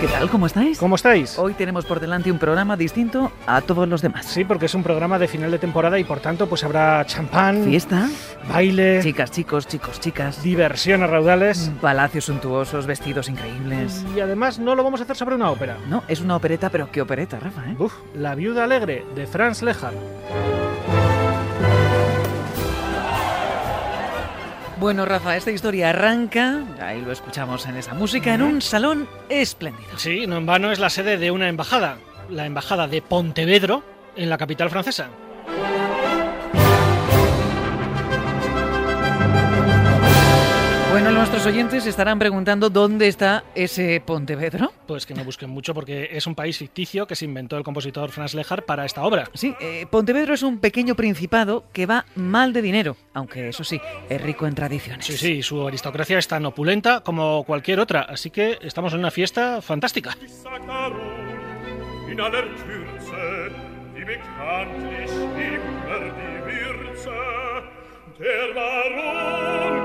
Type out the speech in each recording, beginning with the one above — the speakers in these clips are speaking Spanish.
¿Qué tal? ¿Cómo estáis? ¿Cómo estáis? Hoy tenemos por delante un programa distinto a todos los demás. Sí, porque es un programa de final de temporada y por tanto pues habrá champán, Fiesta, baile, chicas, chicos, chicos, chicas, diversión a raudales palacios suntuosos, vestidos increíbles. y además no lo vamos a hacer sobre una ópera. No, es una opereta, pero ¿qué opereta, Rafa? eh? Uf, La viuda alegre de Franz Lehár. Bueno, Rafa, esta historia arranca, ahí lo escuchamos en esa música, en un salón espléndido. Sí, no en vano es la sede de una embajada, la embajada de Pontevedro en la capital francesa. Bueno, nuestros oyentes estarán preguntando dónde está ese Pontevedro. Pues que no busquen mucho porque es un país ficticio que se inventó el compositor Franz Lehár para esta obra. Sí, eh, Pontevedro es un pequeño principado que va mal de dinero, aunque eso sí, es rico en tradiciones. Sí, sí, su aristocracia es tan opulenta como cualquier otra, así que estamos en una fiesta fantástica. Würze der Baron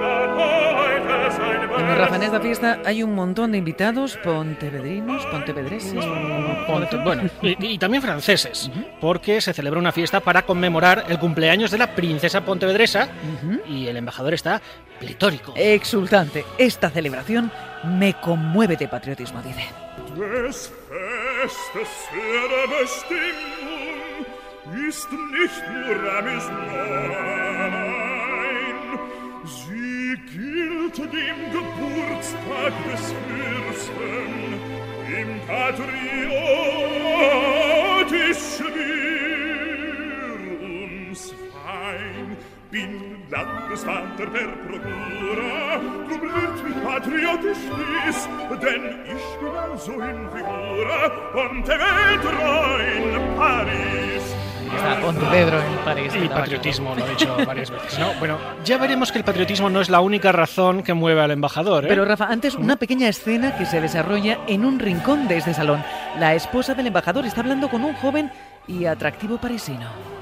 da en fiesta hay un montón de invitados pontevedrinos, pontevedreses. Ponte- Bueno, y, y también franceses, porque se celebra una fiesta para conmemorar el cumpleaños de la princesa pontevedresa y el embajador está pletórico. Exultante. Esta celebración me conmueve de patriotismo, dice. Sie gilt dem Geburtstag des Fürsten, im patriotischen Irrums fein. Bin Landesvater per Procura, du blüht mich patriotisch dies, denn ich bin also in Figura und eventreu in Paris. Está Pontevedro en París. Y patriotismo, lo he dicho varias veces. No, bueno, ya veremos que el patriotismo no es la única razón que mueve al embajador. ¿eh? Pero Rafa, antes una pequeña escena que se desarrolla en un rincón de este salón. La esposa del embajador está hablando con un joven y atractivo parisino.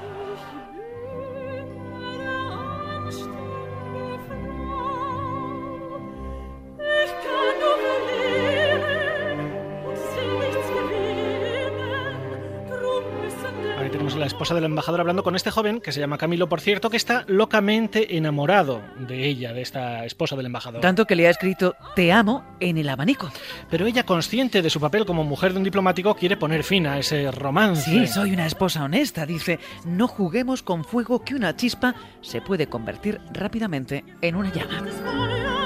Esposa del embajador hablando con este joven, que se llama Camilo, por cierto, que está locamente enamorado de ella, de esta esposa del embajador. Tanto que le ha escrito Te amo en el abanico. Pero ella, consciente de su papel como mujer de un diplomático, quiere poner fin a ese romance. Sí, soy una esposa honesta, dice. No juguemos con fuego que una chispa se puede convertir rápidamente en una llama.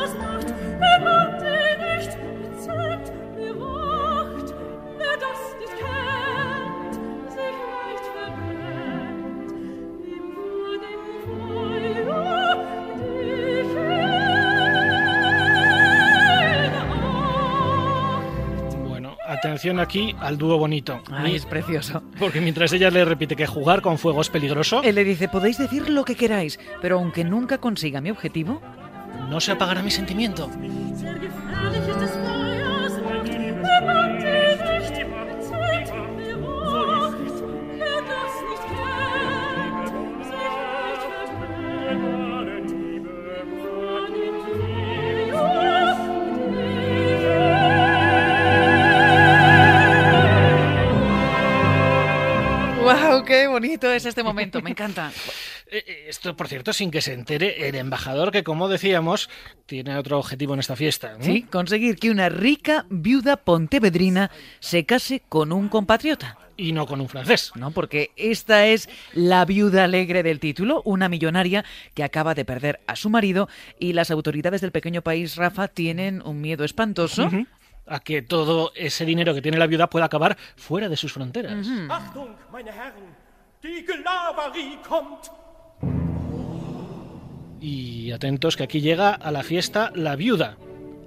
Atención aquí al dúo bonito. Ay, es precioso. Porque mientras ella le repite que jugar con fuego es peligroso, Él le dice, podéis decir lo que queráis, pero aunque nunca consiga mi objetivo, no se apagará mi sentimiento. Bonito es este momento! Me encanta. Eh, eh, Esto, por cierto, sin que se entere el embajador, que como decíamos, tiene otro objetivo en esta fiesta. ¿no? Sí, conseguir que una rica viuda pontevedrina se case con un compatriota. Y no con un francés. ¿no? Porque esta es la viuda alegre del título, una millonaria que acaba de perder a su marido y las autoridades del pequeño país, Rafa, tienen un miedo espantoso. Ujú. A que todo ese dinero que tiene la viuda pueda acabar fuera de sus fronteras. Meine Herren, die Gelavarie kommt. Y atentos que aquí llega a la fiesta la viuda,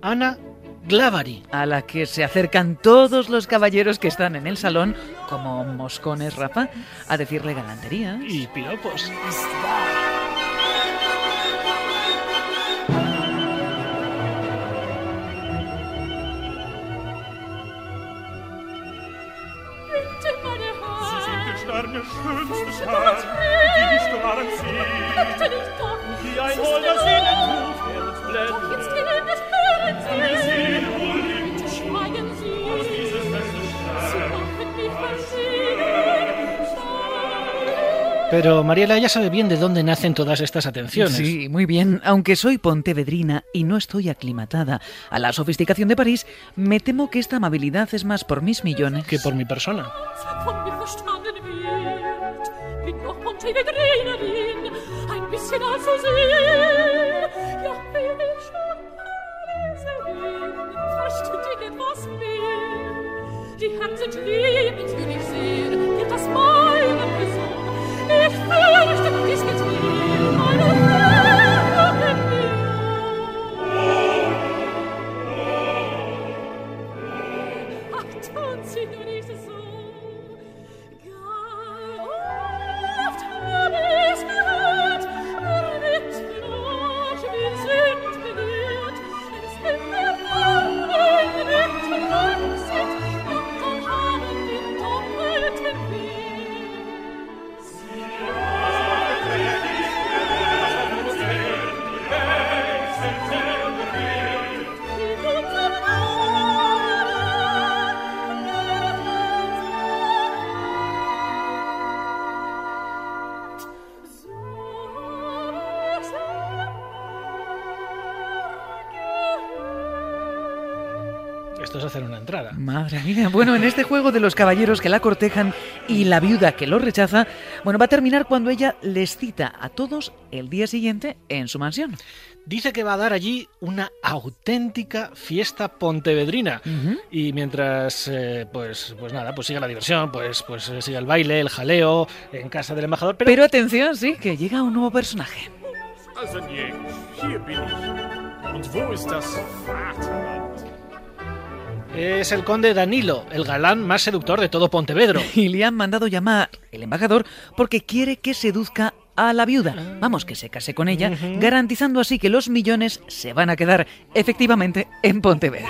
Ana Glavari. a la que se acercan todos los caballeros que están en el salón, como moscones, Rafa, a decirle galanterías. Y piropos. Die Bitte sie. nicht doch. Wie ein holder er uns jetzt hören wohl Bitte schweigen Sie. dieses Sie machen mich. Pero Mariela ya sabe bien de dónde nacen todas estas atenciones. Sí, muy bien. Aunque soy pontevedrina y no estoy aclimatada a la sofisticación de París, me temo que esta amabilidad es más por mis millones Que por mi persona. Bin doch Pontevedrinerin, ein bisschen also sehen. Ja, will ich schon sehen, verstündig etwas mehr. Die Herzen lieben sie nicht sehr, wird das meine Person. Ich fürchte, dies Madre mía. Bueno, en este juego de los caballeros que la cortejan y la viuda que lo rechaza, bueno, va a terminar cuando ella les cita a todos el día siguiente en su mansión. Dice que va a dar allí una auténtica fiesta pontevedrina. Y mientras, eh, pues, pues nada, pues sigue la diversión, pues, pues eh, sigue el baile, el jaleo, en casa del embajador. Pero, Pero atención, sí, que llega un nuevo personaje. Es el conde Danilo, el galán más seductor de todo Pontevedro. Y le han mandado llamar el embajador porque quiere que seduzca a la viuda. Vamos, que se case con ella, garantizando así que los millones se van a quedar efectivamente en Pontevedra.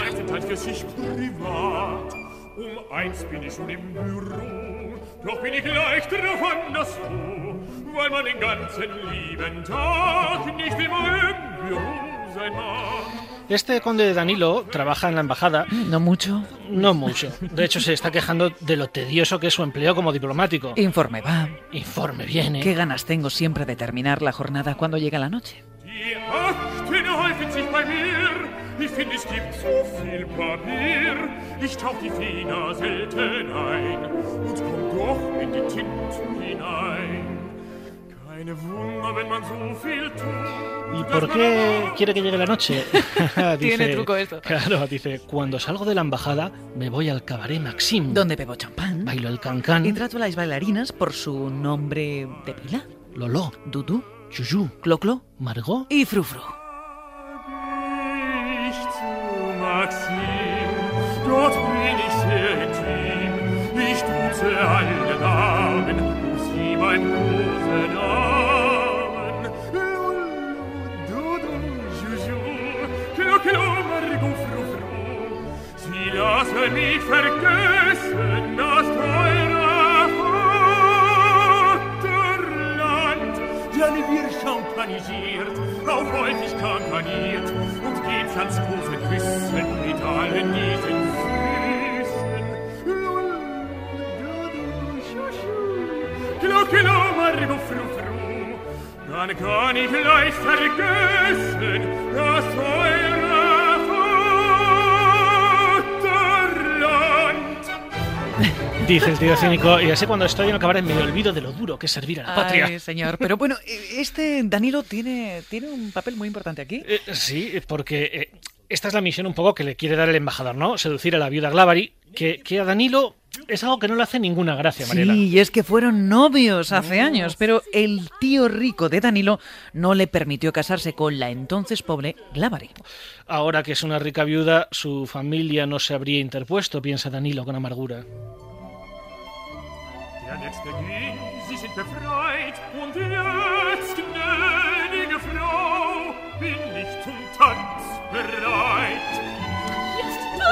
Este conde Danilo trabaja en la embajada, No mucho. no mucho. De hecho, se está quejando de lo tedioso que es su empleo como diplomático. Informe va. Informe viene. Qué ganas tengo siempre de terminar la jornada cuando llega la noche. ¿Y por qué quiere que llegue la noche? Tiene truco esto. Claro, dice, cuando salgo de la embajada me voy al cabaret Maxim. Donde bebo champán. Bailo el cancán, Y trato a las bailarinas por su nombre de pila. Lolo, Dudu, Yuyu, Cloclo Margot. y Frufru. ich zu Maxim, dort bin ich sehr intim. Ich duze alle sie mein. Dann kann ich leicht vergessen, das teure Dice el tío cínico, y así cuando estoy en el cabaret me olvido de lo duro que es servir a la patria. Ay, señor. Pero bueno, este Danilo tiene, tiene un papel muy importante aquí. Eh, sí, porque eh, esta es la misión un poco que le quiere dar el embajador, ¿no? Seducir a la viuda Glavari, que, que a Danilo es algo que no le hace ninguna gracia, Mariela. Sí, y es que fueron novios hace años, pero el tío rico de Danilo no le permitió casarse con la entonces pobre Glavari. Ahora que es una rica viuda, su familia no se habría interpuesto, piensa Danilo con amargura. Der letzte ging, sie sind befreit, und jetzt,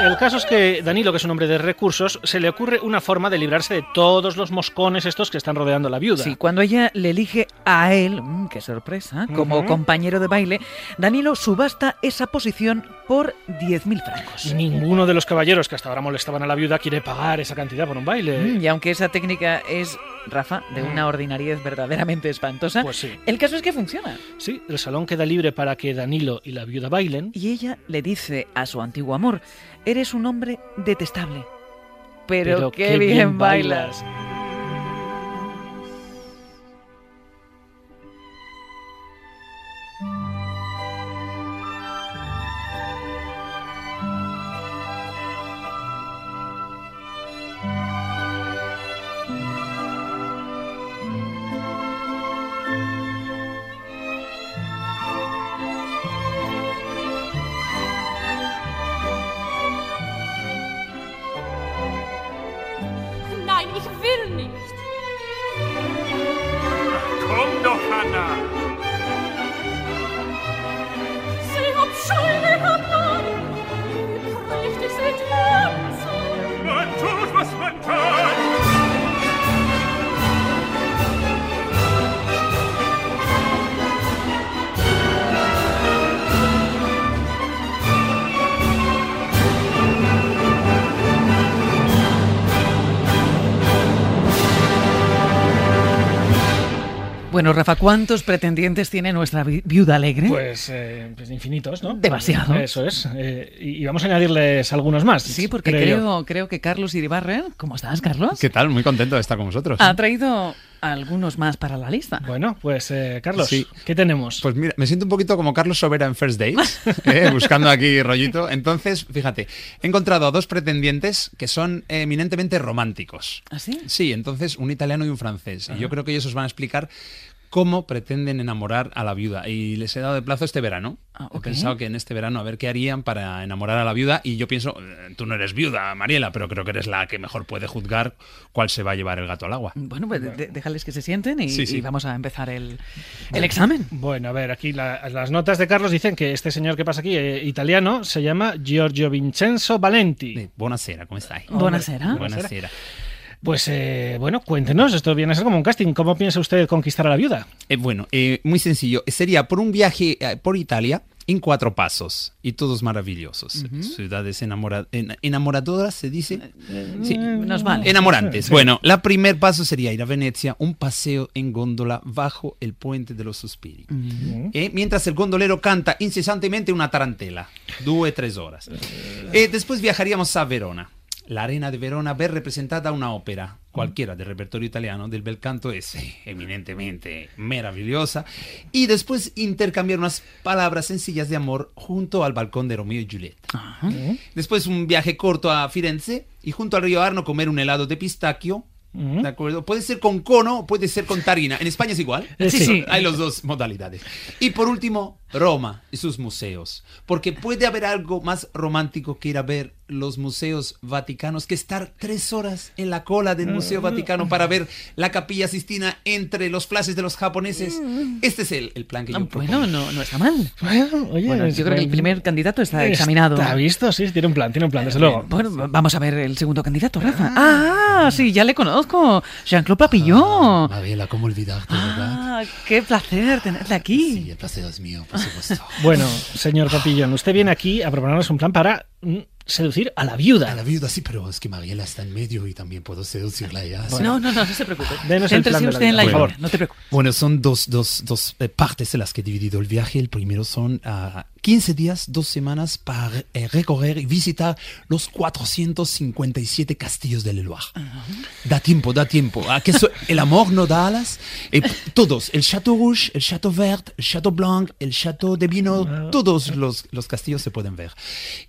el caso es que Danilo, que es un hombre de recursos, se le ocurre una forma de librarse de todos los moscones estos que están rodeando a la viuda. Sí, cuando ella le elige a él, mm, qué sorpresa, como compañero de baile, Danilo subasta esa posición por 10.000 francos. Ninguno de los caballeros que hasta ahora molestaban a la viuda quiere pagar esa cantidad por un baile. Mm, Y aunque esa técnica es, Rafa, de una ordinariedad verdaderamente espantosa, Pues sí. el caso es que funciona. Sí, el salón queda libre para que Danilo y la viuda bailen. Y ella le dice a su antiguo amor, eres un hombre detestable, pero, qué, bien, bailas. Bueno, Rafa, ¿cuántos pretendientes tiene nuestra vi- viuda alegre? Pues, eh, pues infinitos, ¿no? Demasiados. Eso es. Eh, y, vamos a añadirles algunos más. sí, porque creo creo, creo que Carlos Iribarren, ¿cómo estás, Carlos? ¿Qué tal? Muy contento de estar con vosotros. Ha traído algunos más para la lista. Bueno, pues eh, Carlos, Sí. ¿qué tenemos? Pues mira, me siento un poquito como Carlos Sobera en First Dates, ¿eh? buscando aquí rollito. Entonces, fíjate, he encontrado a dos pretendientes que son eminentemente románticos. ¿Ah, sí? Sí, entonces un italiano y un francés. Y yo creo que ellos os van a explicar cómo pretenden enamorar a la viuda. Y les he dado de plazo este verano. Ah, He ok. pensado que en este verano a ver qué harían para enamorar a la viuda. Y yo pienso, eh, tú no eres viuda, Mariela, pero creo que eres la que mejor puede juzgar cuál se va a llevar el gato al agua. Bueno, pues de- déjales que se sienten y, Sí, sí. y vamos a empezar el, el examen. Bueno, a ver, aquí la- las notas de Carlos dicen que este señor que pasa aquí, eh, italiano, se llama Giorgio Vincenzo Valenti. Buonasera, ¿cómo estáis? Buonasera. Buonasera. Pues eh, bueno, cuéntenos, esto viene a ser como un casting. ¿Cómo piensa usted conquistar a la viuda? Eh, bueno, eh, muy sencillo. Sería por un viaje eh, por Italia en cuatro pasos y todos maravillosos. Ciudades enamora- en- enamoradoras, se dice. Sí. Nos vale. Enamorantes. Bueno, la primer paso sería ir a Venecia, un paseo en góndola bajo el puente de los suspiri. Eh, mientras el gondolero canta incesantemente una tarantela, due, tres horas. Eh, después viajaríamos a Verona. La arena de Verona, ver representada una ópera, cualquiera del repertorio italiano, del bel canto es eh, eminentemente maravillosa. Y después intercambiar unas palabras sencillas de amor junto al balcón de Romeo y Julieta. Después un viaje corto a Firenze y junto al río Arno comer un helado de pistachio. ¿De acuerdo? Puede ser con cono puede ser con tarina. En España es igual. Eh, Sí, sí. Hay las dos modalidades. Y por último, Roma y sus museos. Porque puede haber algo más romántico que ir a ver los museos vaticanos que estar tres horas en la cola del Museo Vaticano para ver la capilla Sistina entre los flashes de los japoneses. Este es el, el plan que yo Ah, propongo. Bueno, no, no está mal. Bueno, oye, Bueno, yo creo que el primer candidato está examinado. Está visto, sí, tiene un plan, tiene un plan, desde luego. Bueno, vamos a ver el segundo candidato, Rafa. Ah, sí, ya le conozco. Jean-Claude Papillon. Mariela, ¿cómo olvidarte, verdad? Ah, qué placer tenerle aquí. Sí, el placer es mío, por supuesto. Bueno, señor Papillón, usted viene aquí a proponernos un plan para mm, seducir a la viuda. A la viuda sí, pero es que Mariela está en medio y también puedo seducirla a ella. sí. No, no, no, no se preocupe. Denos el plan de la usted en la favor. no te preocupes. Bueno, son dos, dos, dos eh, partes en las que he dividido el viaje. El primero son ah, 15 días, dos semanas para eh, recorrer y visitar los 457 castillos del Loire. Da tiempo, da tiempo. ¿A que el amor no da alas? Eh, todos, el Château Rouge, el Château Vert, el Château Blanc, el Château de Vino, todos los, los castillos se pueden ver.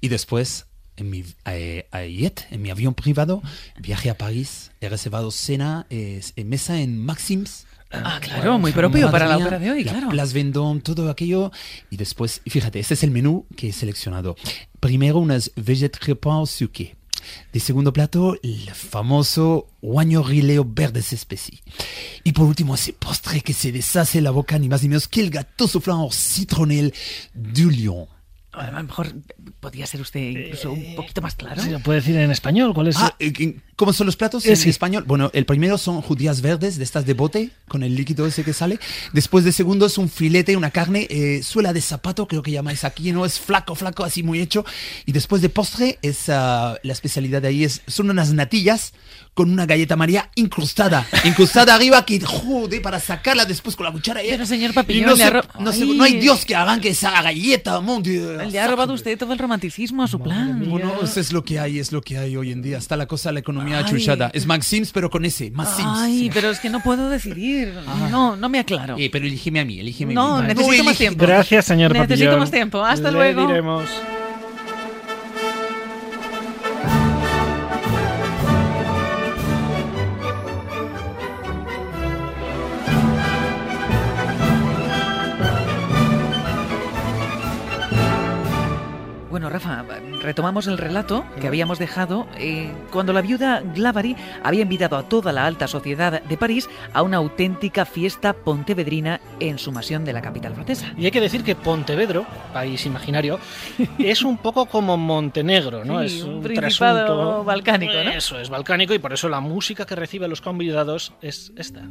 Y después en mi eh, a jet, en mi avión privado, viaje a París, he reservado cena, eh, mesa en Maxims. Ah, claro, muy propio para la ópera de hoy, la claro. Place Vendôme, todo aquello. Y después, fíjate, este es el menú que he seleccionado. Primero, unas vegetarias au sucre. De segundo plato, el famoso guagno rileo verdes especie. Y por último, ese postre que se deshace la boca, ni más ni menos que el gâteau soufflant au citronnelle du Lyon. A lo mejor podría ser usted incluso un poquito más claro. Sí, ¿lo puede decir en español? ¿Cuál es? Ah, ¿Cómo son los platos Eh, en sí. español? Bueno, el primero son judías verdes, de estas de bote, con el líquido ese que sale. Después de segundo es un filete, una carne, eh, suela de zapato, creo que llamáis aquí, ¿no? Es flaco, flaco, así muy hecho. Y después de postre, es ah, la especialidad de ahí es, son unas natillas con una galleta María incrustada. Incrustada arriba, que joder, para sacarla después con la cuchara. eh. Pero, señor Papillón, no, se- no, se- no hay Dios que arranque esa galleta, mon Dieu. Le ha robado usted todo el romanticismo a su plan. Bueno, eso es lo que hay, es lo que hay hoy en día. Está la cosa, la economía Ay. achuchada. Es Maxims, pero con ese, más Sims. Ay, pero es que no puedo decidir. No, no me aclaro. Eh, pero elígeme a mí, elígeme No, a mí. necesito más tiempo. Gracias, señor Necesito Papillón. más tiempo. Hasta Le luego. diremos. Retomamos el relato que habíamos dejado eh, cuando la viuda Glavary había invitado a toda la alta sociedad de París a una auténtica fiesta pontevedrina en su mansión de la capital francesa. Y hay que decir que Pontevedro, país imaginario, es un poco como Montenegro, ¿no? Sí, es un un principado trasunto- balcánico, ¿no? Eso es balcánico y por eso la música que recibe a los convidados es esta.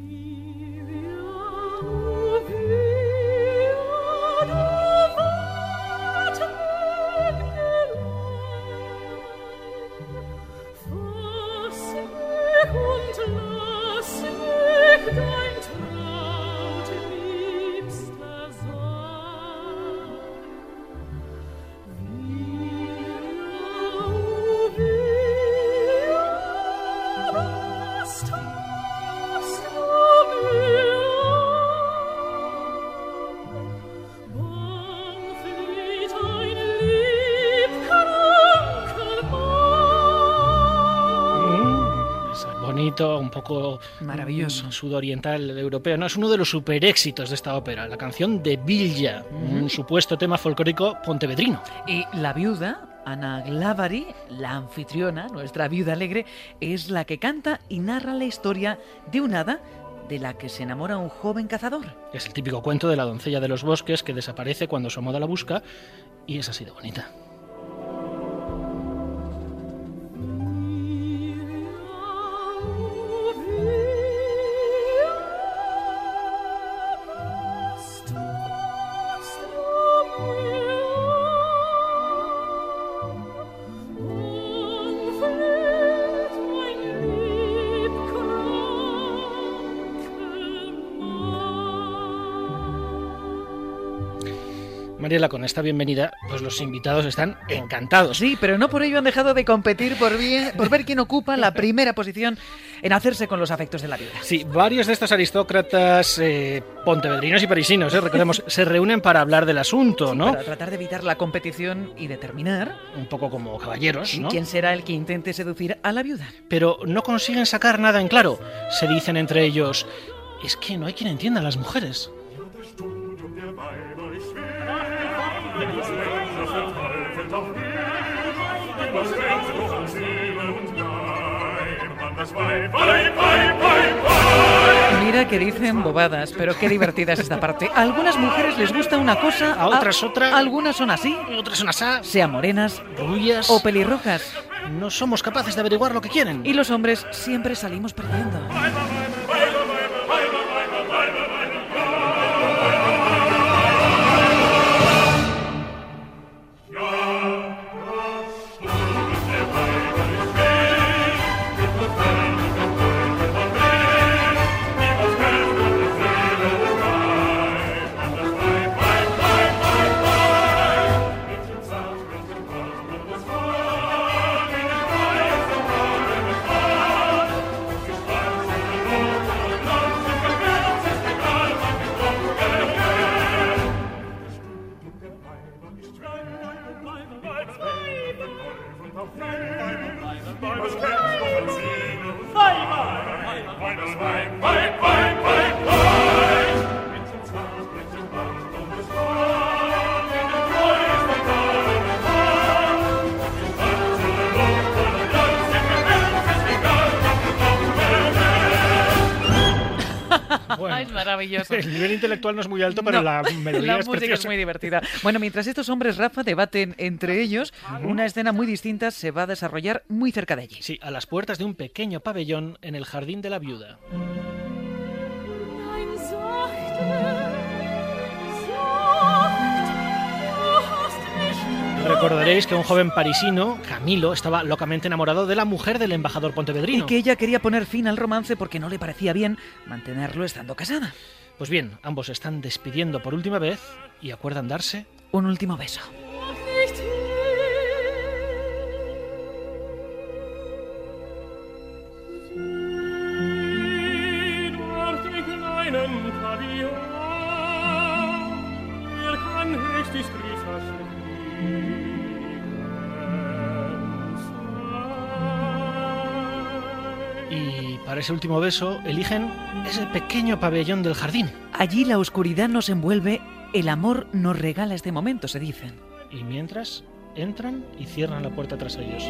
Poco Maravilloso. mm, sudoriental europeo. No, es uno de los super éxitos de esta ópera, la canción de Villa, un supuesto tema folclórico pontevedrino. Y la viuda, Ana Glavary, la anfitriona, nuestra viuda alegre, es la que canta y narra la historia de un hada de la que se enamora un joven cazador. Es el típico cuento de la doncella de los bosques que desaparece cuando su amada la busca y es así de bonita. Con esta bienvenida, pues los invitados están encantados. Sí, pero no por ello han dejado de competir por, bien- por ver quién ocupa la primera posición en hacerse con los afectos de la viuda. Sí, varios de estos aristócratas eh, pontevedrinos y parisinos, eh, recordemos, se reúnen para hablar del asunto, ¿no? Para tratar de evitar la competición y determinar Un poco como caballeros, ¿no? quién será el que intente seducir a la viuda. Pero no consiguen sacar nada en claro. Se dicen entre ellos, es que no hay quien entienda a las mujeres. Mira que dicen bobadas, pero qué divertida es esta parte. A algunas mujeres les gusta una cosa, A otras otra. Algunas son así, Otras son asá, sean morenas rubias. o pelirrojas. No somos capaces de averiguar lo que quieren. Y los hombres siempre salimos perdiendo. Maravilloso. El nivel intelectual no es muy alto, pero No, la melodía la es música preciosa. es muy divertida. Bueno, mientras estos hombres, Rafa, debaten entre ellos, una escena muy distinta se va a desarrollar muy cerca de allí. Sí, a las puertas de un pequeño pabellón en el jardín de la viuda. Recordaréis que un joven parisino, Camilo, estaba locamente enamorado de la mujer del embajador Y pontevedrino. que ella quería poner fin al romance porque no le parecía bien mantenerlo estando casada. Pues bien, ambos se están despidiendo por última vez y acuerdan darse Un último beso. er kann y para ese último beso eligen ese pequeño pabellón del jardín. Allí la oscuridad nos envuelve, el amor nos regala este momento, se dicen. Y mientras entran y cierran la puerta tras ellos.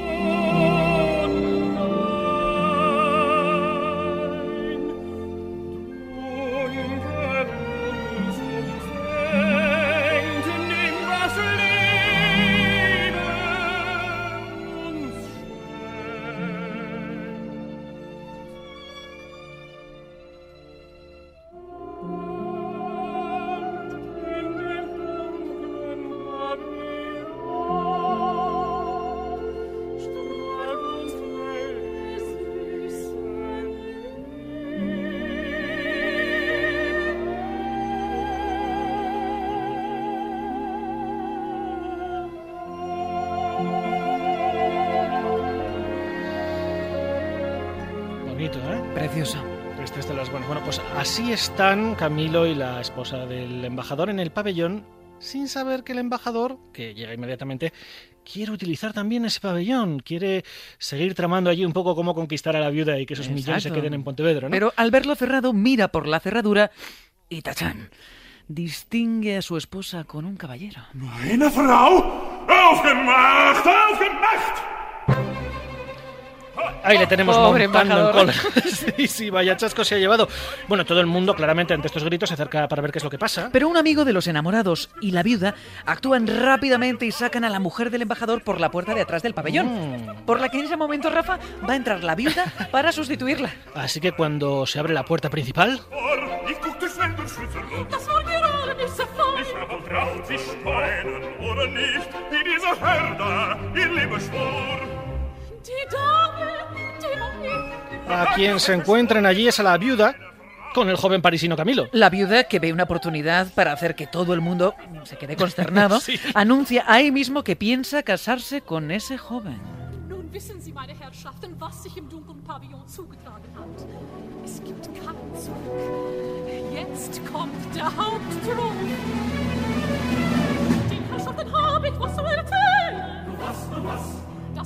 Así están Camilo y la esposa del embajador en el pabellón, sin saber que el embajador, que llega inmediatamente, quiere utilizar también ese pabellón, quiere seguir tramando allí un poco cómo conquistar a la viuda y que esos millones se queden en Pontevedra, ¿no? Pero al verlo cerrado, mira por la cerradura y tachán. Distingue a su esposa con un caballero. Frau! Aufgemacht! Ahí le tenemos Pobre montando en cola. sí, sí, vaya chasco se ha llevado. Bueno, todo el mundo claramente ante estos gritos se acerca para ver qué es lo que pasa. Pero un amigo de los enamorados y la viuda actúan rápidamente y sacan a la mujer del embajador por la puerta de atrás del pabellón. Mm. Por la que en ese momento, Rafa, va a entrar la viuda para sustituirla. Así que cuando se abre la puerta principal. Die Dame, a quien se encuentran allí es a la viuda con el joven parisino Camilo. La viuda, que ve una oportunidad para hacer que todo el mundo se quede consternado, anuncia ahí mismo que piensa casarse con ese joven.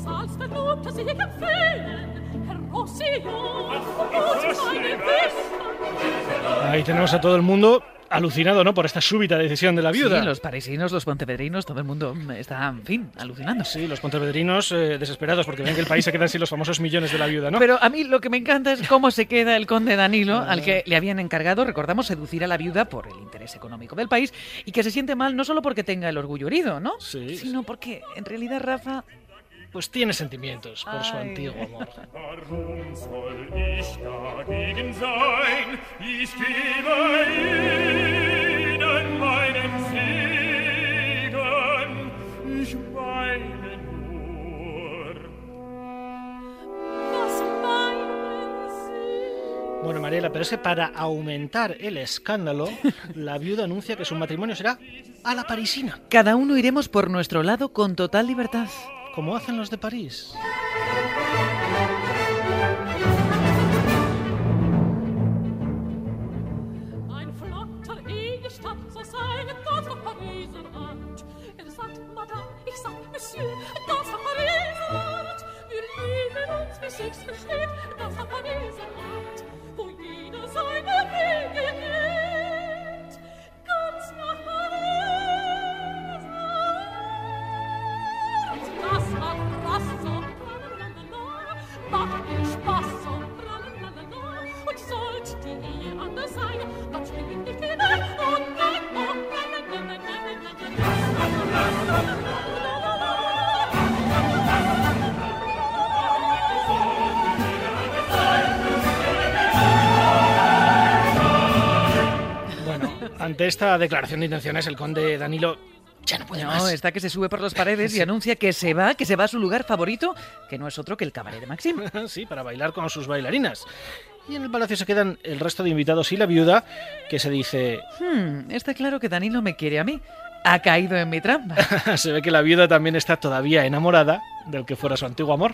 Der ich empfehlen. Herr Rossillon. Ahí tenemos a todo el mundo alucinado, ¿no? Por esta súbita decisión de la viuda. Sí, los parisinos, los pontevedrinos, todo el mundo está, en fin, alucinando. Sí, los pontevedrinos eh, desesperados porque ven que el país se quedan sin los famosos millones de la viuda, ¿no? Pero a mí lo que me encanta es cómo se queda el conde Danilo, al que le habían encargado, recordamos, seducir a la viuda por el interés económico del país y que se siente mal no solo porque tenga el orgullo herido, ¿no? Sí. Sino porque en realidad Rafa Pues tiene sentimientos por su Ay. antiguo amor. Bueno, Mariela, pero es que para aumentar el escándalo, la viuda anuncia que su matrimonio será a la parisina, cada uno iremos por nuestro lado con total libertad. Como hacen los de París. Er Monsieur, Art. Wir lieben uns, wie Pariser ante esta declaración de intenciones, el conde Danilo ya no puede No, más. está que se sube por las paredes y anuncia que se va, que se va a su lugar favorito, que no es otro que el cabaret de Maxim. Sí, para bailar con sus bailarinas. Y en el palacio se quedan el resto de invitados y la viuda, que se dice... Hmm, está claro que Danilo me quiere a mí. Ha caído en mi trampa. se ve que la viuda también está todavía enamorada del que fuera su antiguo amor.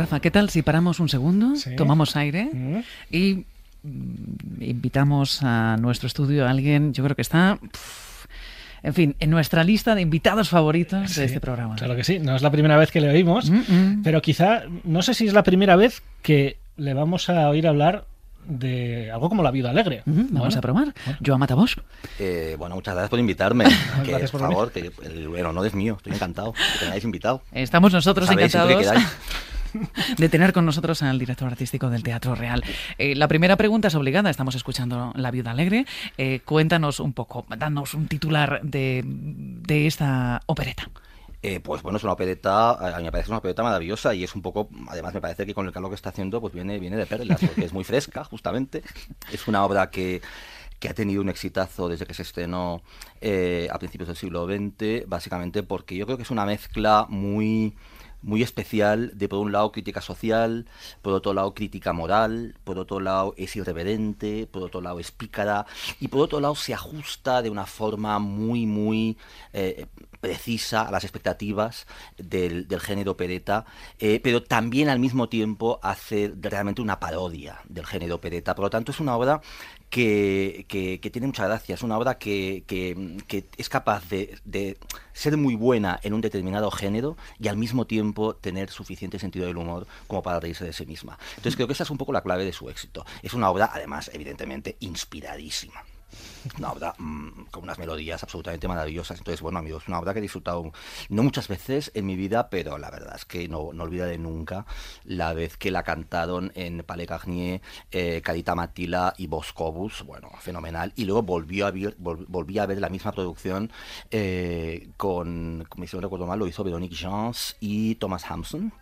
Rafa, ¿qué tal si paramos un segundo, Sí. tomamos aire Mm. y mm, invitamos a nuestro estudio a alguien, yo creo que está, en fin, en nuestra lista de invitados favoritos Sí, de este programa. Claro que sí, no es la primera vez que le oímos, Mm, mm. pero quizá, no sé si es la primera vez que le vamos a oír hablar de algo como la viuda alegre. Ujú, Vamos Bueno, a probar. Joan Matabos. Eh, bueno, muchas gracias por invitarme. que, Gracias por por favor, que el, el honor es mío. Estoy encantado que me hayáis invitado. Estamos nosotros Sabéis encantados. de tener con nosotros al director artístico del Teatro Real. Eh, la primera pregunta es obligada, estamos escuchando La Viuda Alegre. Eh, cuéntanos un poco, danos un titular de, de esta opereta. Eh, pues bueno, es una opereta, a mí me parece una opereta maravillosa y es un poco, además me parece que con el calor que está haciendo, pues viene, viene de perlas, porque es muy fresca, justamente. Es una obra que, que ha tenido un exitazo desde que se estrenó eh, a principios del siglo XX, básicamente porque yo creo que es una mezcla muy muy especial de por un lado crítica social, por otro lado crítica moral, por otro lado es irreverente, por otro lado es pícara y por otro lado se ajusta de una forma muy muy eh, precisa a las expectativas del, del género opereta, eh, pero también al mismo tiempo hace realmente una parodia del género opereta. Por lo tanto, es una obra que, que- que tiene mucha gracia, es una obra que, es capaz de, de ser muy buena en un determinado género y al mismo tiempo tener suficiente sentido del humor como para reírse de sí misma. Entonces creo que esa es un poco la clave de su éxito. Es una obra, además, evidentemente, inspiradísima una obra mm, con unas melodías absolutamente maravillosas. Entonces, bueno, amigos, una obra que he disfrutado no muchas veces en mi vida, pero la verdad es que no, no olvidaré nunca la vez que la cantaron en Palais Garnier, eh, Carita Matila y Boscobus. Bueno, fenomenal. Y luego volvió a ver, vol- volví a ver la misma producción eh, con, como si no recuerdo mal, lo hizo Veronique Jans y Thomas Hampson.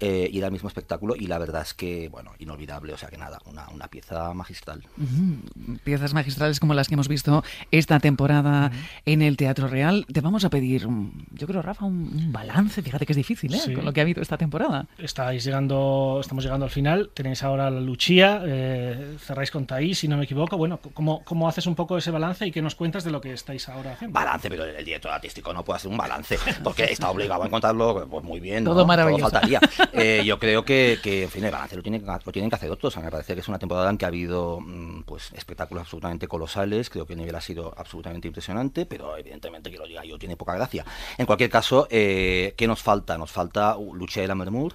eh, y era el mismo espectáculo y la verdad es que, bueno, inolvidable, o sea que nada, una, una pieza magistral. Ujú. Piezas magistrales como las que hemos visto esta temporada en el Teatro Real. Te vamos a pedir, un- yo creo, Rafa, un, un balance. Fíjate que es difícil, ¿eh? Sí. Con lo que ha habido esta temporada. Estáis llegando, estamos llegando al final. Tenéis ahora la Luchía, eh, cerráis con Taís, si no me equivoco. Bueno, ¿cómo, ¿cómo haces un poco ese balance y qué nos cuentas de lo que estáis ahora haciendo? Balance, pero el director artístico no puede hacer un balance, porque está obligado a encontrarlo pues, muy bien. ¿no? Todo maravilloso. faltaría. Eh, yo creo que, que, en fin, el balance lo tienen, que- lo tienen que hacer otros. A mí me parece que es una temporada en que ha habido mm, pues espectáculos absolutamente colosales. Creo que el nivel ha sido absolutamente impresionante, pero evidentemente que lo diga yo tiene poca gracia. En cualquier caso, eh, ¿qué nos falta? Nos falta Lucha de la Mermur,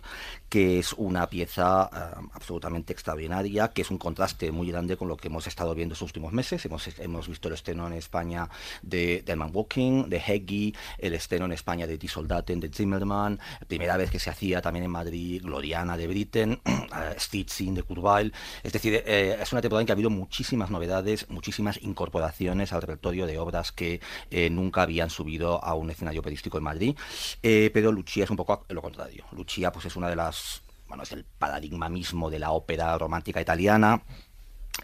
que es una pieza ah, absolutamente extraordinaria, que es un contraste muy grande con lo que hemos estado viendo estos últimos meses. Hemos, hemos visto el estreno en España de, de Man Walking, de Heggy, el estreno en España de Die Soldaten, de Zimmerman, primera vez que se hacía también en Madrid, Gloriana de Britten, eh, Stitzing de Curvail. Es decir, eh, es una temporada en que ha habido muchísimas novedades, muchísimas incorporaciones al repertorio de obras que eh, nunca habían subido a un escenario operístico en Madrid. Eh, pero Lucia es un poco lo contrario. Lucia pues es una de las bueno, es el paradigma mismo de la ópera romántica italiana.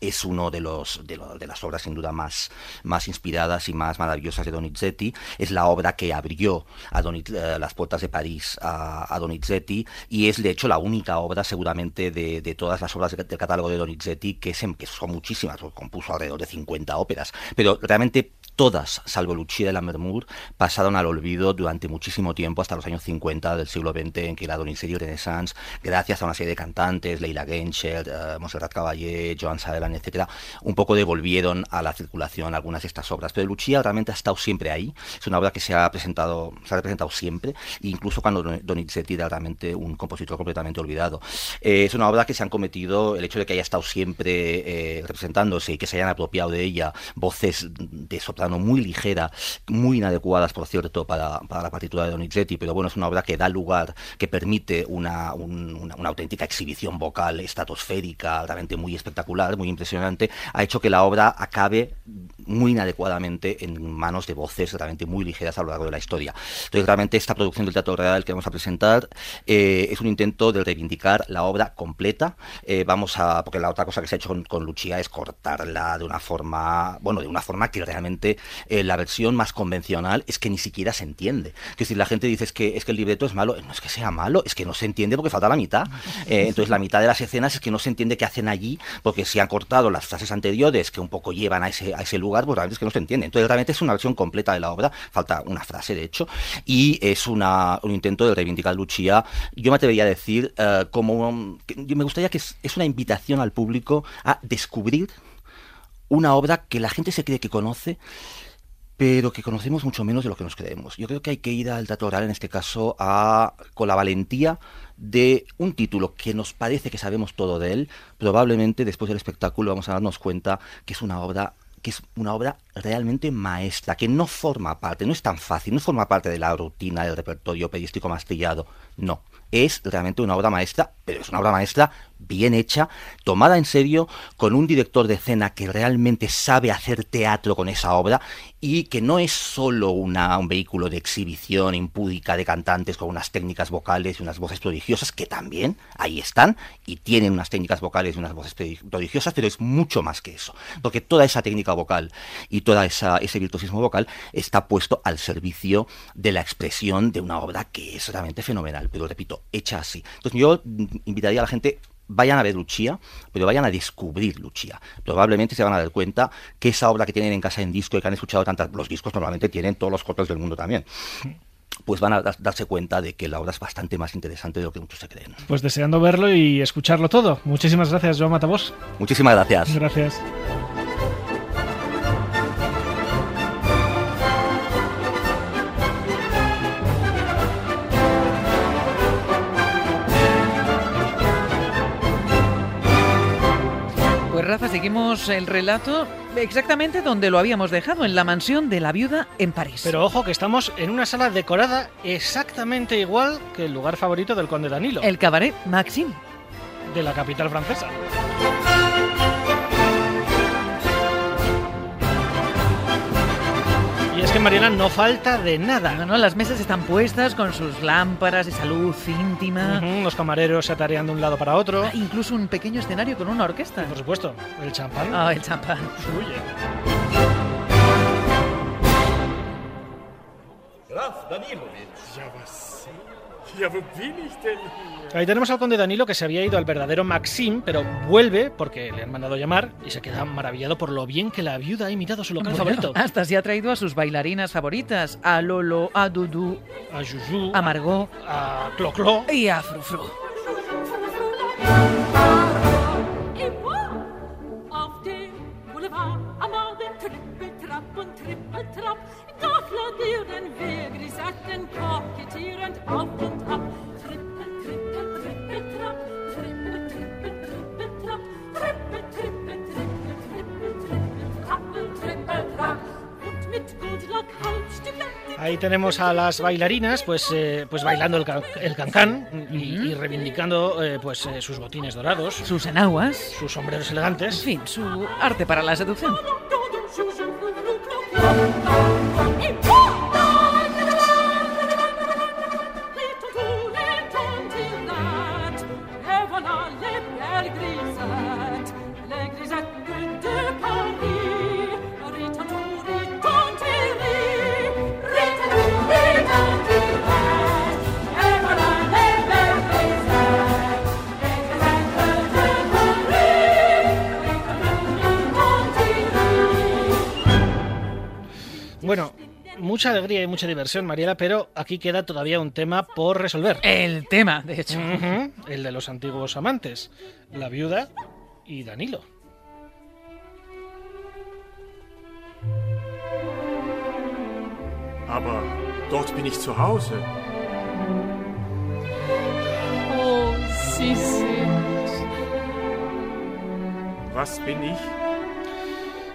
Es uno de los de, lo- de las obras sin duda más, más inspiradas y más maravillosas de Donizetti. Es la obra que abrió a Doniz- eh, las puertas de París a, a Donizetti y es de hecho la única obra seguramente de, de todas las obras de- del catálogo de Donizetti que, se- que son muchísimas, compuso alrededor de 50 óperas, pero realmente todas, salvo Lucia de la Mermur, pasaron al olvido durante muchísimo tiempo, hasta los años 50 del siglo XX, en que la Donizetti Renaissance, gracias a una serie de cantantes, Leila Genscher, eh, Montserrat Caballé, Joan Etcétera, un poco devolvieron a la circulación algunas de estas obras. Pero Lucia realmente ha estado siempre ahí, es una obra que se ha presentado, se ha representado siempre, incluso cuando Don- Donizetti era realmente un compositor completamente olvidado. Eh, es una obra que se han cometido, el hecho de que haya estado siempre eh, representándose y que se hayan apropiado de ella voces de soprano muy ligera, muy inadecuadas, por cierto, para, para la partitura de Donizetti, pero bueno, es una obra que da lugar, que permite una, un- una, una auténtica exhibición vocal estratosférica, realmente muy espectacular, muy impresionante, ha hecho que la obra acabe muy inadecuadamente en manos de voces realmente muy ligeras a lo largo de la historia. Entonces, realmente esta producción del Teatro Real que vamos a presentar eh, es un intento de reivindicar la obra completa. Eh, vamos a, porque la otra cosa que se ha hecho con, con es cortarla de una forma, bueno, de una forma que realmente eh, la versión más convencional es que ni siquiera se entiende. Que si la gente dice es que es que el libreto es malo, no es que sea malo, es que no se entiende porque falta la mitad. Entonces la mitad de las escenas es que no se entiende qué hacen allí porque si han cortado las frases anteriores que un poco llevan a ese, a ese lugar, pues realmente es que no se entiende. Entonces realmente es una versión completa de la obra, falta una frase de hecho, y es una, un intento de reivindicar Lucia. Yo me atrevería a decir eh, como yo me gustaría que es, es una invitación al público a descubrir una obra que la gente se cree que conoce, pero que conocemos mucho menos de lo que nos creemos. Yo creo que hay que ir al teatro oral, en este caso, a, con la valentía de un título que nos parece que sabemos todo de él. Probablemente después del espectáculo vamos a darnos cuenta que es una obra que es una obra realmente maestra, que no forma parte, no es tan fácil, no forma parte de la rutina del repertorio operístico mastillado, no, es realmente una obra maestra, pero es una obra maestra bien hecha, tomada en serio, con un director de escena que realmente sabe hacer teatro con esa obra y que no es solo una, un vehículo de exhibición impúdica de cantantes con unas técnicas vocales y unas voces prodigiosas, que también ahí están y tienen unas técnicas vocales y unas voces prodi- prodigiosas, pero es mucho más que eso, porque toda esa técnica vocal y esa ese virtuosismo vocal está puesto al servicio de la expresión de una obra que es realmente fenomenal, pero repito, hecha así. Entonces yo invitaría a la gente vayan a ver Lucia, pero vayan a descubrir Lucia. Probablemente se van a dar cuenta que esa obra que tienen en casa en disco y que han escuchado tantas, los discos normalmente tienen todos los cortes del mundo también. Pues van a dar- darse cuenta de que la obra es bastante más interesante de lo que muchos se creen. Pues deseando verlo y escucharlo todo. Muchísimas gracias, Joan Matabos. Muchísimas gracias. Gracias. Seguimos el relato exactamente donde lo habíamos dejado, en la mansión de la viuda en París. Pero ojo que estamos en una sala decorada exactamente igual que el lugar favorito del conde Danilo, El cabaret Maxim. de la capital francesa. Y es que Mariana no falta de nada. No, no, las mesas están puestas con sus lámparas, esa luz íntima. Los camareros se atarean de un lado para otro. Ah, incluso un pequeño escenario con una orquesta. Por supuesto, el champán Ah, el champán. fluye. Graf Danilowitz. Ja, was? Ahí tenemos al conde Danilo que se había ido al verdadero Maxim, pero vuelve porque le han mandado llamar y se queda maravillado por lo bien que la viuda ha imitado su local favorito. Hasta se ha traído a sus bailarinas favoritas, a Lolo, a Dudu, A Juju, a Margot a Clo Clo. y a Frufru. Auf und. Und mit Halbstücken Ahí tenemos a las bailarinas, pues, eh, pues bailando el, can- el cancán y, y reivindicando eh, pues, eh, sus botines dorados, Sus enaguas, sus sombreros en elegantes. fin, su arte para la seducción. Mucha diversión, Mariela, pero aquí queda todavía un tema por resolver. El tema, de hecho. El de los antiguos amantes, la viuda y Danilo. Aber dort bin ich zu Hause. Oh, sie sind. Was bin ich?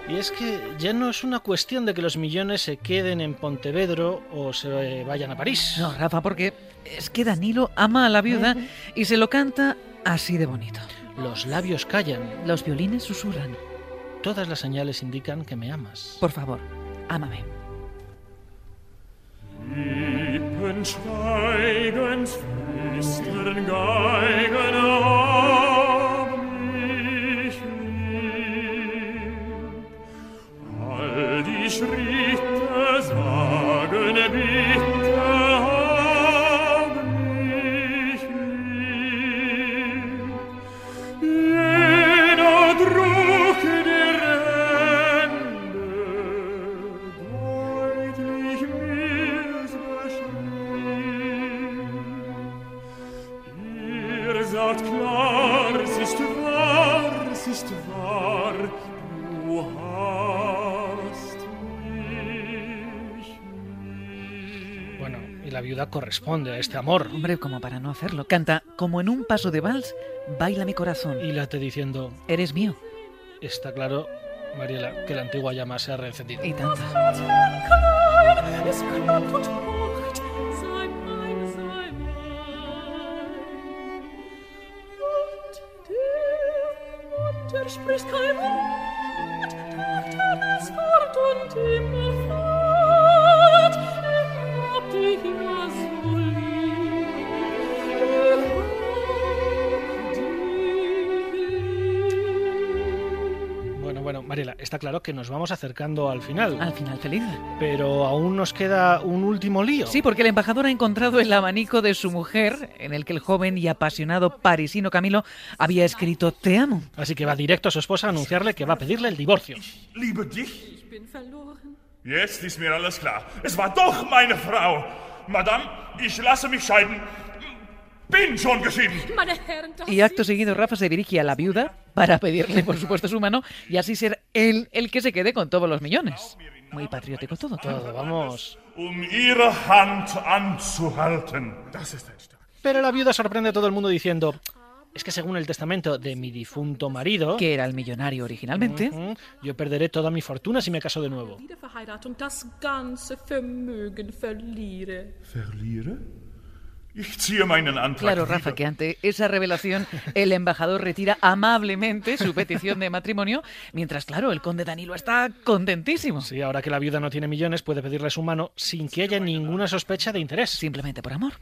Y es que ya no es una cuestión de que los millones se queden en Pontevedro o se vayan a París. No, Rafa, porque es que Danilo ama a la viuda y se lo canta así de bonito. Los labios callan, Los violines susurran. todas las señales indican que me amas. Por favor, ámame. Lippen schweigen, flüstern Geigen schritt corresponde a este amor. Hombre, como para no hacerlo. Canta como en un paso de vals, baila mi corazón. Y late diciendo, Eres mío. está claro, Mariela, que la antigua llama se ha reencendido. Y tanto. Claro que nos vamos acercando al final. Al final feliz. Pero aún nos queda un último lío. Sí, porque el embajador ha encontrado el abanico de su mujer, en el que el joven y apasionado parisino Camilo había escrito Te amo. Así que va directo a su esposa a anunciarle que va a pedirle el divorcio. Liebe dich? Jetzt ist mir alles klar. Es war doch meine Frau. Madame, ich lasse mich scheiden. Bin schon geschieden. Y acto seguido Rafa se dirige a la viuda para pedirle, por supuesto, su mano y así ser él el que se quede con todos los millones. Muy patriótico todo, todo. Vamos. Um. Pero la viuda sorprende a todo el mundo diciendo, es que según el testamento de mi difunto marido, Que era el millonario originalmente. Yo perderé toda mi fortuna si me caso de nuevo. Claro, Rafa, wieder. que ante esa revelación el embajador retira amablemente su petición de matrimonio, mientras, claro, el conde Danilo está contentísimo. Sí, ahora que la viuda no tiene millones, puede pedirle su mano sin que haya ninguna sospecha de interés. Simplemente por amor.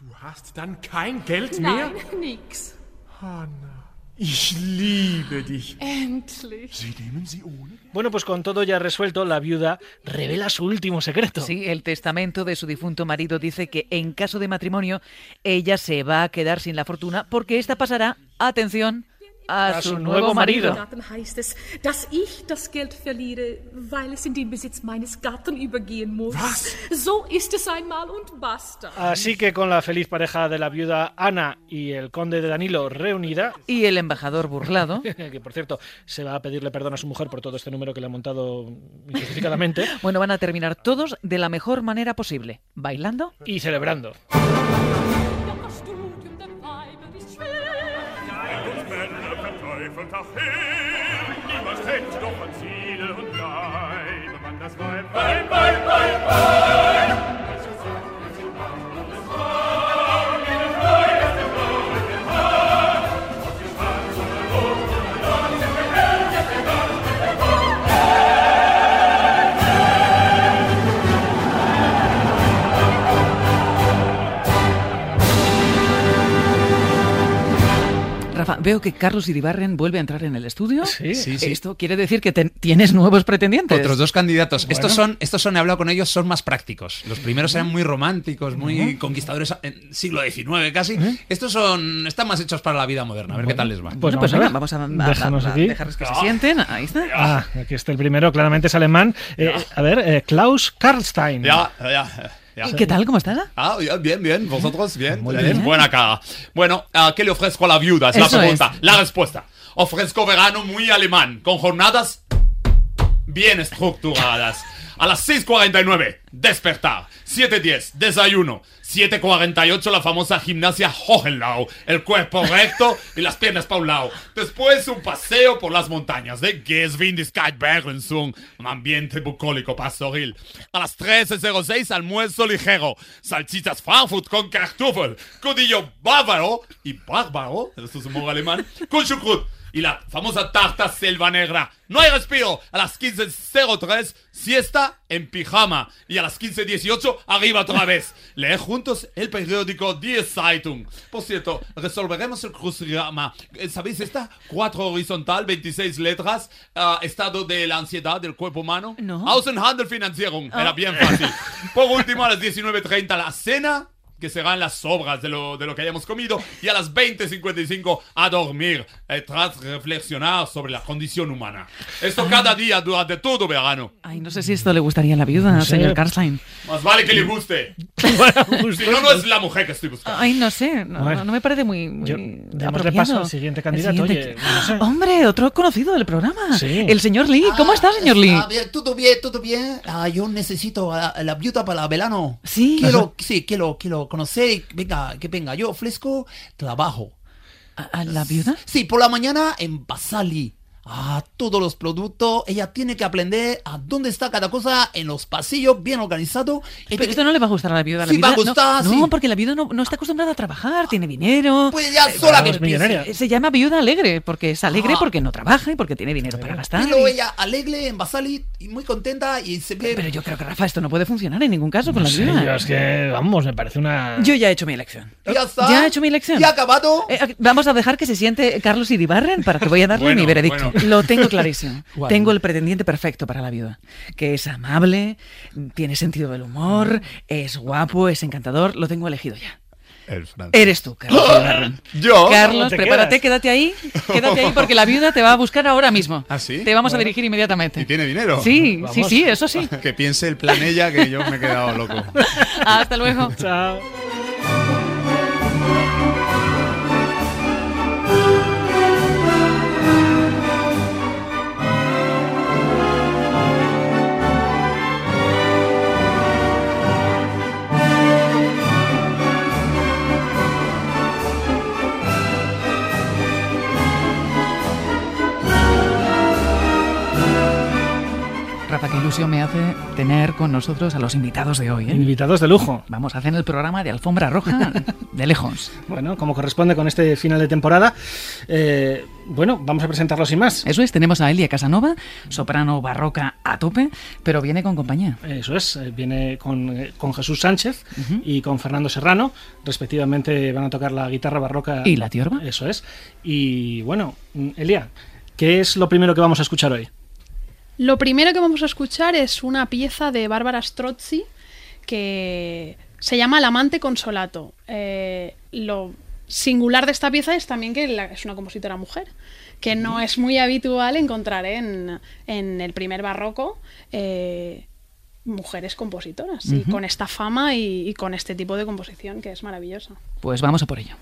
Du hast dann kein Geld mehr? Nein, nix. Hanna, ich liebe dich. Endlich. Sie nehmen sie ohne? Bueno, pues con todo ya resuelto, la viuda revela su último secreto. Sí, el testamento de su difunto marido dice que en caso de matrimonio ella se va a quedar sin la fortuna porque esta pasará, atención, a, su, nuevo marido. Daten heißt es, dass ich das Geld verliere, weil es in den Besitz meines Gatten übergehen muss. Was? So ist es einmal und basta. Así que con la feliz pareja de la viuda Ana y el conde de Danilo reunida, Y el embajador burlado. que por cierto se va a pedirle perdón a su mujer por todo este número que le ha montado injustificadamente, Bueno, van a terminar todos de la mejor manera posible, bailando y celebrando. bunter Film niemand kennt doch an Ziele und Leib man das Weib Weib Weib Weib Weib Veo que Carlos Iribarren vuelve a entrar en el estudio. Sí. Sí, sí. Esto quiere decir que ten- tienes nuevos pretendientes. Otros dos candidatos. Bueno. Estos son, estos son, he hablado con ellos, son más prácticos. Los primeros eran muy románticos, muy conquistadores en siglo XIX casi. Estos son, están más hechos para la vida moderna. A ver qué tal les va. Pues Bueno, vamos pues a venga, vamos a, a- a- a aquí. dejarles que se sienten. Ahí está. Ah, aquí está el primero, claramente es alemán. Eh, a ver, eh, Klaus Karlstein. Ya, ya, ya. ¿Qué tal? ¿Cómo estás? Ah, bien, bien. ¿Vosotros? Bien. Muy Tenéis bien. Buena cara. Bueno, ah, ¿qué le ofrezco a la viuda? Es la pregunta. es. La respuesta. Ofrezco verano muy alemán, con jornadas bien estructuradas. A las 6.49, despertar. 7.10, desayuno. 7.48, la famosa gimnasia Hohenlau. El cuerpo recto y las piernas para. Después, un paseo por las montañas de Geswindigkeit-Bergensung. Un ambiente bucólico pastoril. A las 13.06, almuerzo ligero. Salchichas Frankfurt con Kartoffel. Codillo bávaro y bárbaro. Esto es humor alemán. Con. Y la famosa tarta selva negra. No hay respiro. A las 15.03, siesta en pijama. Y a las 15.18, arriba otra vez. Leer juntos el periódico Die Zeitung. Por cierto, resolveremos el crucigrama. Eh, ¿Sabéis esta? 4 horizontal, 26 letras. ah, estado de la ansiedad del cuerpo humano. No. Außenhandelfinanzierung. Era bien fácil. Por último, a las 19.30, la cena que serán las sobras de lo, de lo que hayamos comido, y a las 20.55 a dormir, eh, tras reflexionar sobre la condición humana. Esto cada día durante todo verano. Ay, no sé si esto le gustaría a la viuda, sé. señor Karlstein. Más vale que le guste. Si no, no es la mujer que estoy buscando. Ay, no sé, no, Bueno. no me parece muy, muy Yo- démosle apropiado. paso al siguiente candidato, oye, no sé. Hombre, otro conocido del programa. Sí. El señor Lee. ¿Cómo está, señor Lee? Ah, bien, todo bien, todo bien. Ah, yo necesito a, a la viuda para verano. Sí. Quiero, sí, quiero, quiero conocer. y Venga, que venga. Yo ofrezco trabajo. ¿A, a la viuda? Sí, por la mañana en Basali. Ah, todos los productos. Ella tiene que aprender a dónde está cada cosa en los pasillos, bien organizado. Pero esto no le va a gustar a la viuda. La Sí, va a no- gustar, no, porque la viuda no, no está acostumbrada a trabajar, tiene dinero. Pues ya sola claro, que es empiece. millonaria. Eh, Se llama viuda alegre, porque es alegre Ah. porque no trabaja y porque tiene dinero para gastar. Pero y- ella alegre en Basali y muy contenta y se ve... Pero yo creo que Rafa, esto no puede funcionar en ningún caso con la viuda. yo es que, vamos, me parece una... Yo ya he hecho mi elección. Ya está. Ya he hecho mi elección. Ya ha acabado. Eh, vamos a dejar que se siente Carlos Iribarren para que voy a darle Bueno, mi veredicto. bueno. Lo tengo clarísimo. Tengo el pretendiente perfecto para la viuda. Que es amable, tiene sentido del humor, es guapo, es encantador. Lo tengo elegido ya. El. Eres tú, Carlos. ¿Yo? Carlos, te prepárate, quedas? quédate ahí. Quédate ahí porque la viuda te va a buscar ahora mismo. ¿Ah, sí? Te vamos a dirigir inmediatamente. ¿Y tiene dinero? Sí, Vamos. sí, sí, eso sí. Que piense el plan ella que yo me he quedado loco. Hasta luego. Chao. Ilusión me hace tener con nosotros a los invitados de hoy. ¿eh? Invitados de lujo. Vamos a hacer el programa de Alfombra Roja de lejos. Bueno, como corresponde con este final de temporada, eh, bueno, vamos a presentarlo sin más. Eso es, tenemos a Elia Casanova, soprano barroca a tope, pero viene con compañía. Eso es, eh, viene con, con Jesús Sánchez y con Fernando Serrano, respectivamente van a tocar la guitarra barroca. ¿Y la tiorba? Eso es. Y bueno, Elia, ¿qué es lo primero que vamos a escuchar hoy? Lo primero que vamos a escuchar es una pieza de Bárbara Strozzi que se llama El amante consolato. Eh, lo singular de esta pieza es también que la- es una compositora mujer, que no es muy habitual encontrar en, en el primer barroco eh, mujeres compositoras, y con esta fama y, y con este tipo de composición que es maravillosa. Pues vamos a por ello.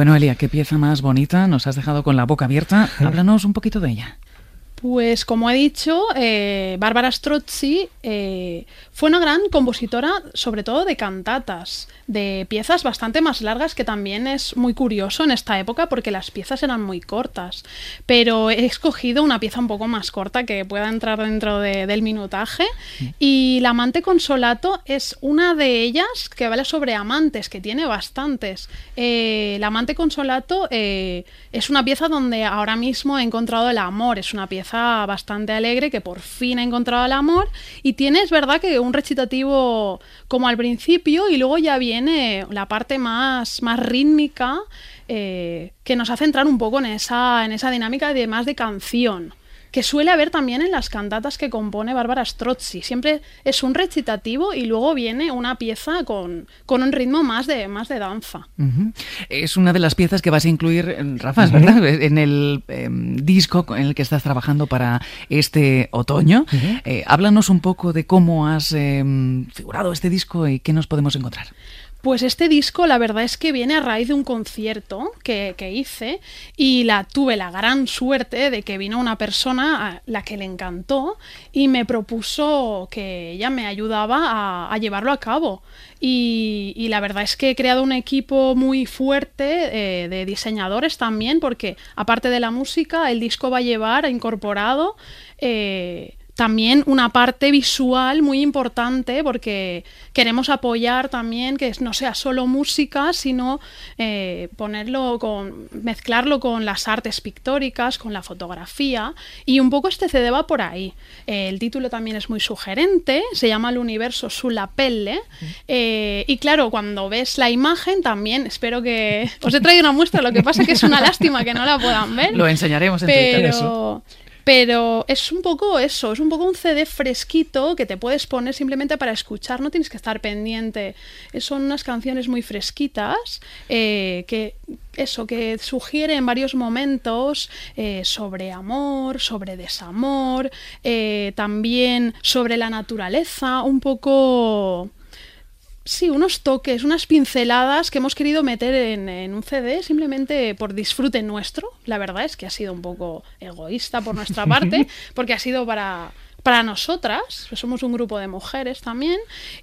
Bueno, Elia, qué pieza más bonita, nos has dejado con la boca abierta. Háblanos un poquito de ella. Pues como he dicho, eh, Bárbara Strozzi eh, fue una gran compositora, sobre todo de cantatas, de piezas bastante más largas, que también es muy curioso en esta época porque las piezas eran muy cortas. Pero he escogido una pieza un poco más corta que pueda entrar dentro de- del minutaje. Y La amante consolato es una de ellas que habla sobre amantes, que tiene bastantes. Eh, la amante consolato eh, es una pieza donde ahora mismo he encontrado el amor. Es una pieza bastante alegre que por fin he encontrado el amor. Y tiene, es verdad, que un recitativo como al principio y luego ya viene la parte más, más rítmica eh, que nos hace entrar un poco en esa, en esa dinámica de más de canción que suele haber también en las cantatas que compone Bárbara Strozzi. Siempre es un recitativo y luego viene una pieza con, con un ritmo más de, más de danza. Es una de las piezas que vas a incluir, eh, Rafa, es ¿verdad? En el eh, disco en el que estás trabajando para este otoño. Eh, háblanos un poco de cómo has eh, figurado este disco y qué nos podemos encontrar. Pues este disco la verdad es que viene a raíz de un concierto que, que hice y la tuve la gran suerte de que vino una persona a la que le encantó y me propuso que ella me ayudaba a, llevarlo a cabo. Y, y la verdad es que he creado un equipo muy fuerte eh, de diseñadores también porque aparte de la música el disco va a llevar incorporado... eh, también una parte visual muy importante porque queremos apoyar también que no sea solo música, sino eh, ponerlo con, mezclarlo con las artes pictóricas, con la fotografía y un poco este CD va por ahí. Eh, el título también es muy sugerente, se llama El universo sulla pelle eh, y claro, cuando ves la imagen también, espero que os he traído una muestra, lo que pasa que es una lástima que no la puedan ver. Lo enseñaremos en Twitter. pero, pero es un poco eso, es un poco un CD fresquito que te puedes poner simplemente para escuchar, no tienes que estar pendiente. Eh, Son unas canciones muy fresquitas eh, que eso, que sugiere en varios momentos eh, sobre amor, sobre desamor, también sobre la naturaleza, un poco Sí, unos toques, unas pinceladas que hemos querido meter en, en un CD simplemente por disfrute nuestro. La verdad es que ha sido un poco egoísta por nuestra parte, porque ha sido para, para nosotras, somos un grupo de mujeres también,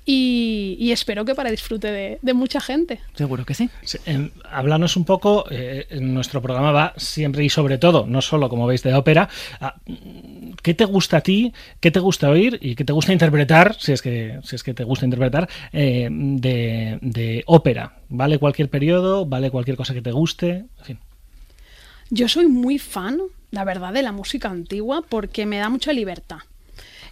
y, y espero que para disfrute de, de mucha gente. Seguro que sí. Sí, en- Háblanos un poco, eh, en nuestro programa va siempre y sobre todo, no solo como veis de ópera, a, mm, ¿qué te gusta a ti, qué te gusta oír y qué te gusta interpretar, si es que, si es que te gusta interpretar, eh, de, de ópera? ¿Vale cualquier periodo? ¿Vale cualquier cosa que te guste? En fin. Yo soy muy fan, la verdad, de la música antigua porque me da mucha libertad.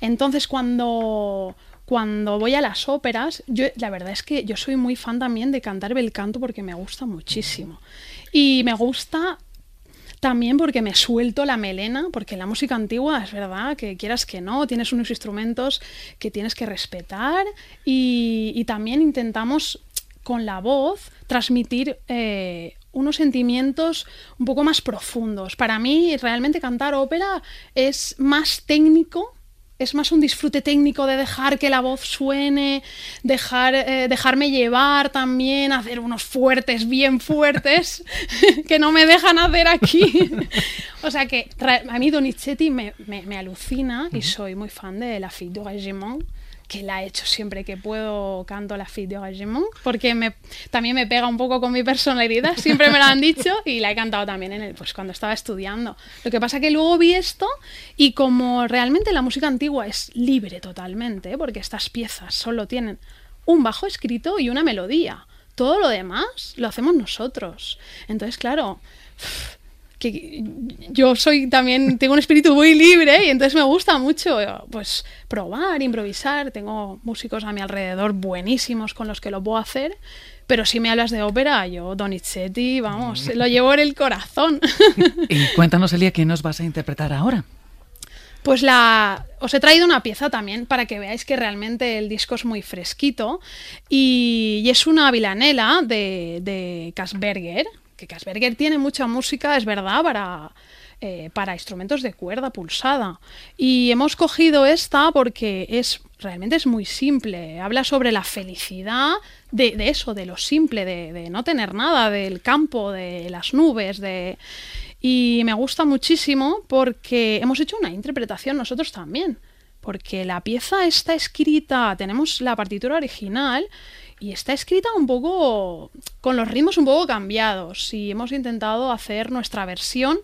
Entonces, cuando, cuando voy a las óperas, yo, la verdad es que yo soy muy fan también de cantar bel canto porque me gusta muchísimo. Y me gusta también porque me suelto la melena, porque la música antigua es verdad que quieras que no, tienes unos instrumentos que tienes que respetar y, también intentamos con la voz transmitir eh, unos sentimientos un poco más profundos. Para mí realmente cantar ópera es más técnico es más un disfrute técnico de dejar que la voz suene, dejar, eh, dejarme llevar también, hacer unos fuertes, bien fuertes, que no me dejan hacer aquí. o sea que a mí Donizetti me, me- me alucina y soy muy fan de La Fille du Régiment que la he hecho siempre que puedo, canto La Fille du Régiment, porque me, también me pega un poco con mi personalidad, siempre me lo han dicho y la he cantado también en el, pues cuando estaba estudiando. Lo que pasa que luego vi esto y como realmente la música antigua es libre totalmente, ¿eh? porque estas piezas solo tienen un bajo escrito y una melodía. Todo lo demás lo hacemos nosotros. Entonces, claro, que yo soy también, tengo un espíritu muy libre y entonces me gusta mucho pues probar, improvisar. Tengo músicos a mi alrededor buenísimos con los que lo puedo hacer. Pero si me hablas de ópera, yo Donizetti, vamos, lo llevo en el corazón. Y cuéntanos, Elia, ¿qué nos vas a interpretar ahora? Pues la os he traído una pieza también para que veáis que realmente el disco es muy fresquito y, y es una vilanela de, de Kasberger, que Kasberger tiene mucha música, es verdad, para, eh, para instrumentos de cuerda pulsada. Y hemos cogido esta porque es realmente es muy simple. Habla sobre la felicidad de, eso, de lo simple, de, de no tener nada, del campo, de las nubes, de... Y me gusta muchísimo porque hemos hecho una interpretación nosotros también. Porque la pieza está escrita, tenemos la partitura original y está escrita un poco con los ritmos un poco cambiados. Y hemos intentado hacer nuestra versión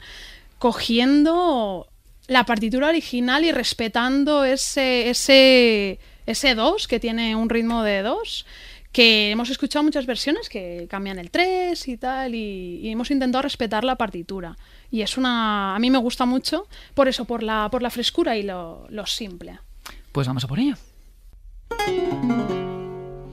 cogiendo la partitura original y respetando ese, ese, ese 2 que tiene un ritmo de 2 que hemos escuchado muchas versiones que cambian el 3 y tal, y, hemos intentado respetar la partitura. Y es una. A mí me gusta mucho por eso, por la, por la frescura y lo, lo simple. Pues vamos a por ello.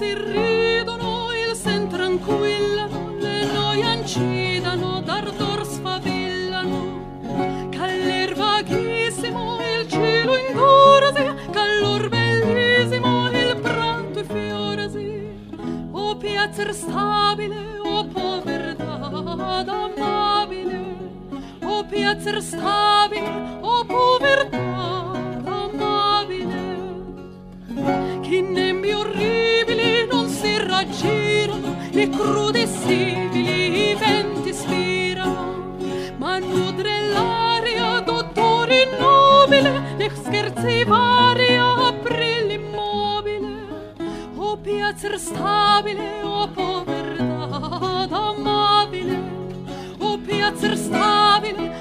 Dulci ridono, il sen tranquillano, le noie ancidano, d'ardor sfavillano. Caller vaghissimo, il cielo ingorasi, callor bellissimo, il pranto e fiorasi. O piacer stabile, o povertà amabile. O piacer stabile, o povertà possibili venti spirano, ma nutre l'aria dottore nobile, nech scherzi varia apri l'immobile, o piacer stabile, o povertà amabile, o piacer stabile,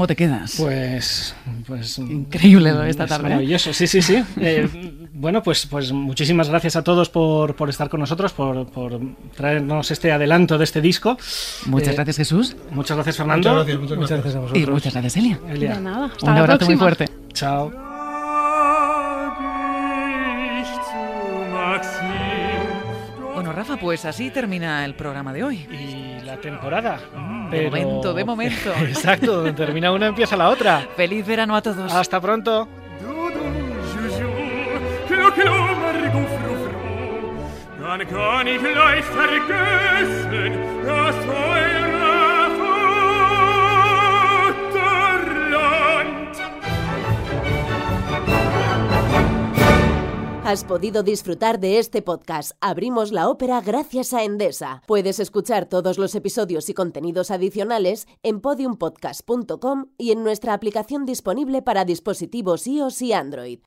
¿cómo te quedas? Pues, pues Increíble lo de esta es tarde, ¿eh? Maravilloso, sí, sí, sí. Eh, bueno, pues, pues muchísimas gracias a todos por, por estar con nosotros, por, por traernos este adelanto de este disco. Muchas Eh, gracias, Jesús. Muchas gracias, Fernando. Muchas gracias, muchas gracias. a Y vosotros. muchas gracias, Elia. Elia. De nada. Hasta Un la abrazo muy próxima. fuerte. Chao. Pues así termina el programa de hoy. Y la temporada. de Pero- momento, de momento. Exacto, donde termina una empieza la otra. Feliz verano a todos. Hasta pronto. Dann kann ich leicht vergessen, Vaterland. Has podido disfrutar de este podcast Abrimos la ópera gracias a Endesa. Puedes escuchar todos los episodios y contenidos adicionales en podiumpodcast.com y en nuestra aplicación disponible para dispositivos iOS y Android.